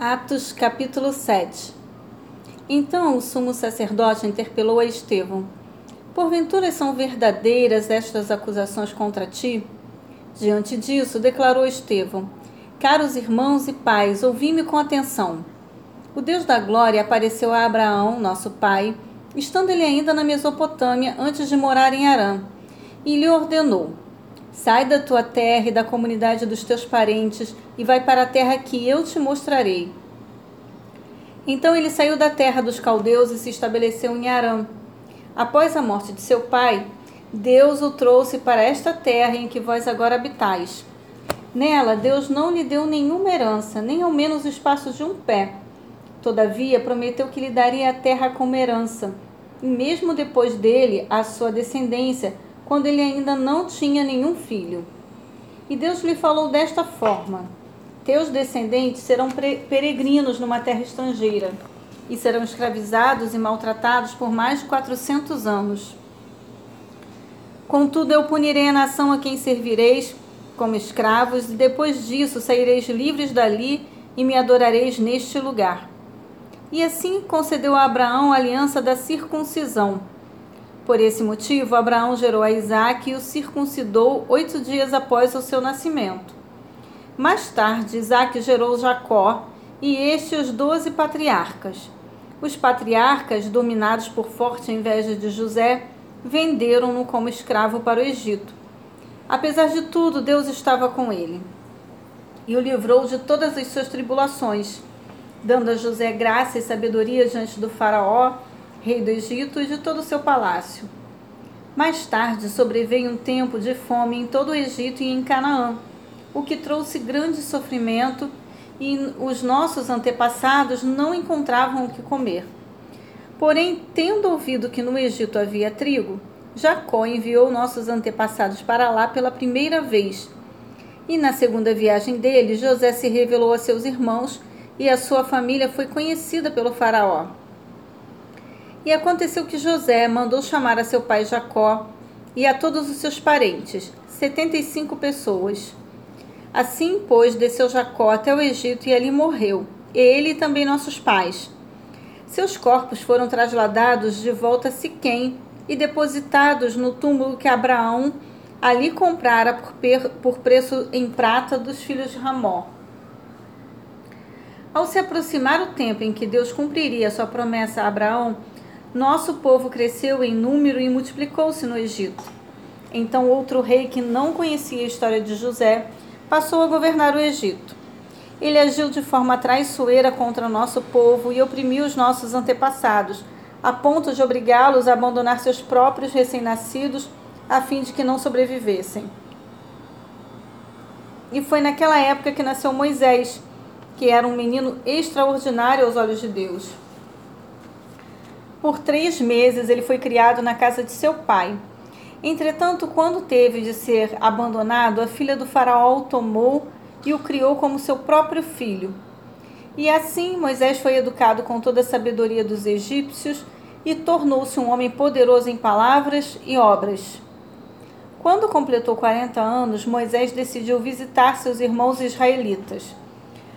Atos capítulo 7 Então o sumo sacerdote interpelou a Estevão: Porventura são verdadeiras estas acusações contra ti? Diante disso, declarou Estevão: Caros irmãos e pais, ouvi-me com atenção. O Deus da glória apareceu a Abraão, nosso pai, estando ele ainda na Mesopotâmia antes de morar em Arã, e lhe ordenou: Sai da tua terra e da comunidade dos teus parentes e vai para a terra que eu te mostrarei. Então ele saiu da terra dos caldeus e se estabeleceu em Arã. Após a morte de seu pai, Deus o trouxe para esta terra em que vós agora habitais. Nela, Deus não lhe deu nenhuma herança, nem ao menos o espaço de um pé. Todavia, prometeu que lhe daria a terra como herança, e mesmo depois dele, a sua descendência, quando ele ainda não tinha nenhum filho. E Deus lhe falou desta forma: Teus descendentes serão peregrinos numa terra estrangeira e serão escravizados e maltratados por mais de quatrocentos anos. Contudo, eu punirei a nação a quem servireis como escravos, e depois disso saireis livres dali e me adorareis neste lugar. E assim concedeu a Abraão a aliança da circuncisão por esse motivo, Abraão gerou a Isaac e o circuncidou oito dias após o seu nascimento. Mais tarde, Isaac gerou Jacó e este os doze patriarcas. Os patriarcas, dominados por forte inveja de José, venderam-no como escravo para o Egito. Apesar de tudo, Deus estava com ele e o livrou de todas as suas tribulações, dando a José graça e sabedoria diante do Faraó rei do Egito, e de todo o seu palácio. Mais tarde sobreveio um tempo de fome em todo o Egito e em Canaã, o que trouxe grande sofrimento e os nossos antepassados não encontravam o que comer. Porém, tendo ouvido que no Egito havia trigo, Jacó enviou nossos antepassados para lá pela primeira vez. E na segunda viagem dele, José se revelou a seus irmãos e a sua família foi conhecida pelo Faraó. E aconteceu que José mandou chamar a seu pai Jacó e a todos os seus parentes, setenta e cinco pessoas. Assim, pois, desceu Jacó até o Egito e ali morreu, ele e também nossos pais. Seus corpos foram trasladados de volta a Siquém e depositados no túmulo que Abraão ali comprara por, por preço em prata dos filhos de Ramó. Ao se aproximar o tempo em que Deus cumpriria sua promessa a Abraão, nosso povo cresceu em número e multiplicou-se no Egito. Então outro rei que não conhecia a história de José passou a governar o Egito. Ele agiu de forma traiçoeira contra nosso povo e oprimiu os nossos antepassados, a ponto de obrigá-los a abandonar seus próprios recém-nascidos a fim de que não sobrevivessem. E foi naquela época que nasceu Moisés, que era um menino extraordinário aos olhos de Deus. Por três meses ele foi criado na casa de seu pai. Entretanto, quando teve de ser abandonado, a filha do faraó o tomou e o criou como seu próprio filho. E assim Moisés foi educado com toda a sabedoria dos egípcios e tornou-se um homem poderoso em palavras e obras. Quando completou 40 anos, Moisés decidiu visitar seus irmãos israelitas.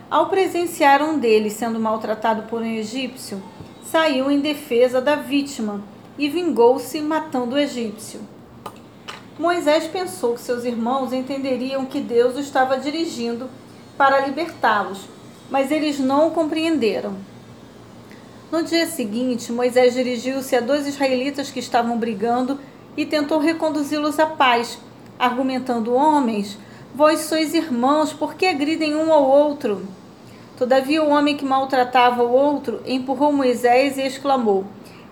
Ao presenciar um deles sendo maltratado por um egípcio, saiu em defesa da vítima e vingou-se matando o egípcio. Moisés pensou que seus irmãos entenderiam que Deus o estava dirigindo para libertá-los, mas eles não o compreenderam. No dia seguinte, Moisés dirigiu-se a dois israelitas que estavam brigando e tentou reconduzi-los à paz, argumentando: Homens, vós sois irmãos, por que agridem um ao outro? Todavia, o homem que maltratava o outro empurrou Moisés e exclamou: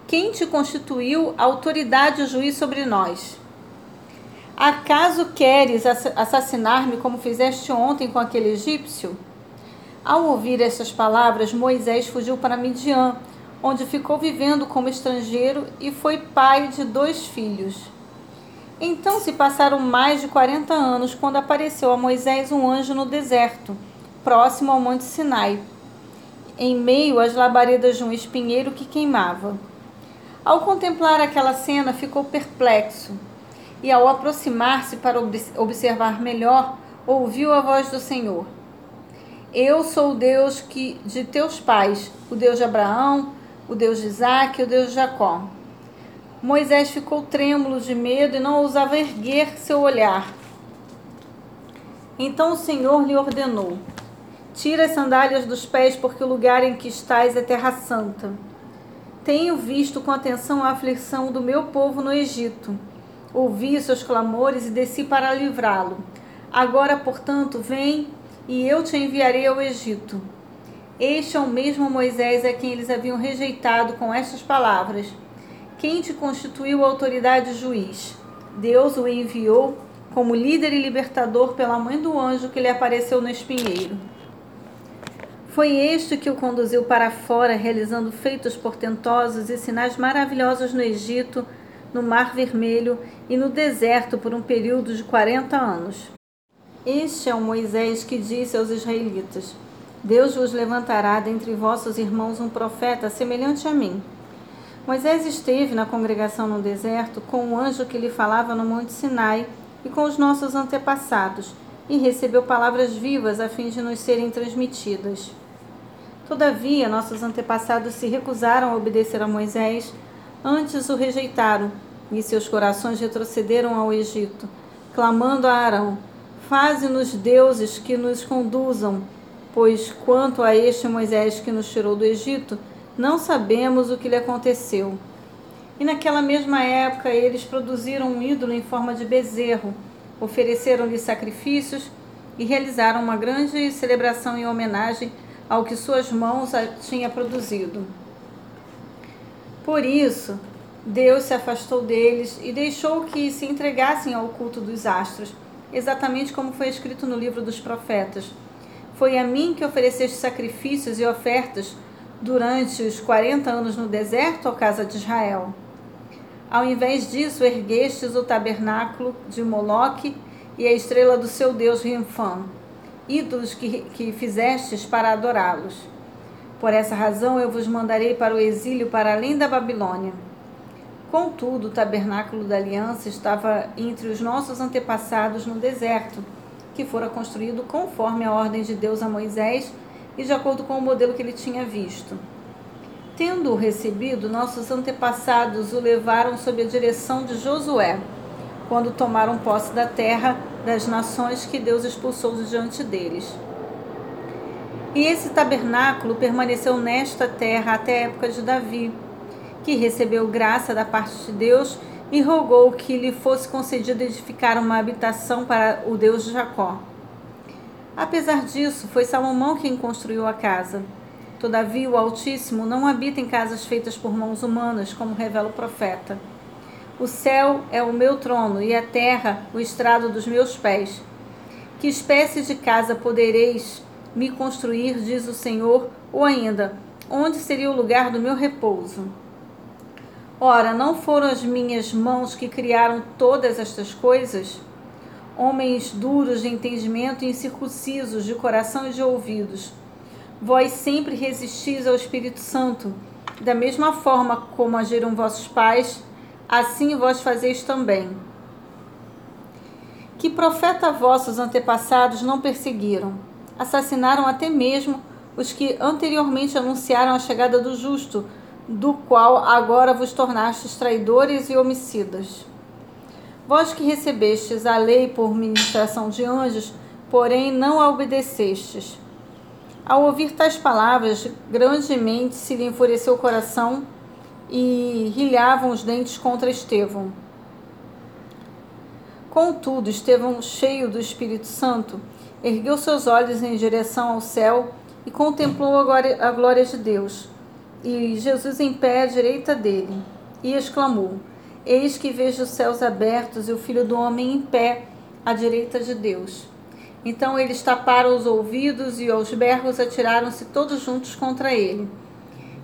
Quem te constituiu autoridade e juiz sobre nós? Acaso queres assassinar-me como fizeste ontem com aquele egípcio? Ao ouvir estas palavras, Moisés fugiu para Midian, onde ficou vivendo como estrangeiro e foi pai de dois filhos. Então se passaram mais de quarenta anos quando apareceu a Moisés um anjo no deserto próximo ao Monte Sinai, em meio às labaredas de um espinheiro que queimava. Ao contemplar aquela cena, ficou perplexo e, ao aproximar-se para observar melhor, ouviu a voz do Senhor. Eu sou o Deus que de teus pais, o Deus de Abraão, o Deus de Isaac e o Deus de Jacó. Moisés ficou trêmulo de medo e não ousava erguer seu olhar. Então o Senhor lhe ordenou: Tira as sandálias dos pés, porque o lugar em que estás é terra santa. Tenho visto com atenção a aflição do meu povo no Egito. Ouvi seus clamores e desci para livrá-lo. Agora, portanto, vem e eu te enviarei ao Egito. Este é o mesmo Moisés a quem eles haviam rejeitado com estas palavras quem te constituiu autoridade juiz? Deus o enviou como líder e libertador pela mãe do anjo que lhe apareceu no espinheiro. Foi este que o conduziu para fora, realizando feitos portentosos e sinais maravilhosos no Egito, no Mar Vermelho e no deserto por um período de 40 anos. Este é o Moisés que disse aos israelitas: Deus vos levantará dentre vossos irmãos um profeta semelhante a mim Moisés esteve na congregação no deserto com o anjo que lhe falava no Monte Sinai e com os nossos antepassados, e recebeu palavras vivas a fim de nos serem transmitidas. Todavia, nossos antepassados se recusaram a obedecer a Moisés, antes o rejeitaram, e seus corações retrocederam ao Egito, clamando a Arão: Faze-nos deuses que nos conduzam, pois quanto a este Moisés que nos tirou do Egito, não sabemos o que lhe aconteceu. E naquela mesma época eles produziram um ídolo em forma de bezerro, ofereceram-lhe sacrifícios e realizaram uma grande celebração em homenagem ao que suas mãos tinham produzido. Por isso, Deus se afastou deles e deixou que se entregassem ao culto dos astros, exatamente como foi escrito no livro dos profetas. Foi a mim que ofereceste sacrifícios e ofertas durante os 40 anos no deserto, ó casa de Israel. Ao invés disso, erguestes o tabernáculo de Moloque e a estrela do seu deus Rinfã, ídolos que, que fizestes para adorá-los. Por essa razão eu vos mandarei para o exílio para além da Babilônia. Contudo, o tabernáculo da aliança estava entre os nossos antepassados no deserto, que fora construído conforme a ordem de Deus a Moisés e de acordo com o modelo que ele tinha visto. Tendo-o recebido, nossos antepassados o levaram sob a direção de Josué, quando tomaram posse da terra das nações que Deus expulsou de diante deles. E esse tabernáculo permaneceu nesta terra até a época de Davi, que recebeu graça da parte de Deus e rogou que lhe fosse concedido edificar uma habitação para o Deus de Jacó. Apesar disso, foi Salomão quem construiu a casa. Todavia, o Altíssimo não habita em casas feitas por mãos humanas, como revela o profeta. O céu é o meu trono e a terra o estrado dos meus pés. Que espécie de casa podereis me construir, diz o Senhor, ou ainda, onde seria o lugar do meu repouso? Ora, não foram as minhas mãos que criaram todas estas coisas? homens duros de entendimento e incircuncisos de coração e de ouvidos. Vós sempre resistis ao Espírito Santo, da mesma forma como agiram vossos pais, assim vós fazeis também. Que profeta vossos antepassados não perseguiram? Assassinaram até mesmo os que anteriormente anunciaram a chegada do justo, do qual agora vos tornastes traidores e homicidas. Vós que recebestes a lei por ministração de anjos, porém não a obedecestes. Ao ouvir tais palavras, grandemente se lhe enfureceu o coração e rilhavam os dentes contra Estevão. Contudo, Estevão, cheio do Espírito Santo, ergueu seus olhos em direção ao céu e contemplou a glória, de Deus, e Jesus em pé à direita dele, e exclamou: Eis que vejo os céus abertos e o filho do homem em pé à direita de Deus. Então eles taparam os ouvidos e aos berros atiraram-se todos juntos contra ele.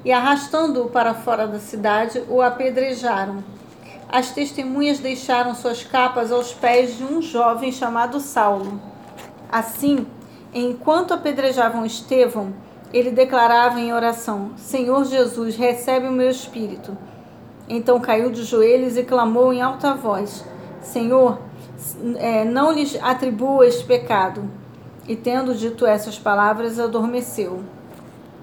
E arrastando-o para fora da cidade, o apedrejaram. As testemunhas deixaram suas capas aos pés de um jovem chamado Saulo. Assim, enquanto apedrejavam Estevão, ele declarava em oração: Senhor Jesus, recebe o meu espírito. Então caiu de joelhos e clamou em alta voz: Senhor, é, não lhes atribua este pecado. E tendo dito essas palavras, adormeceu.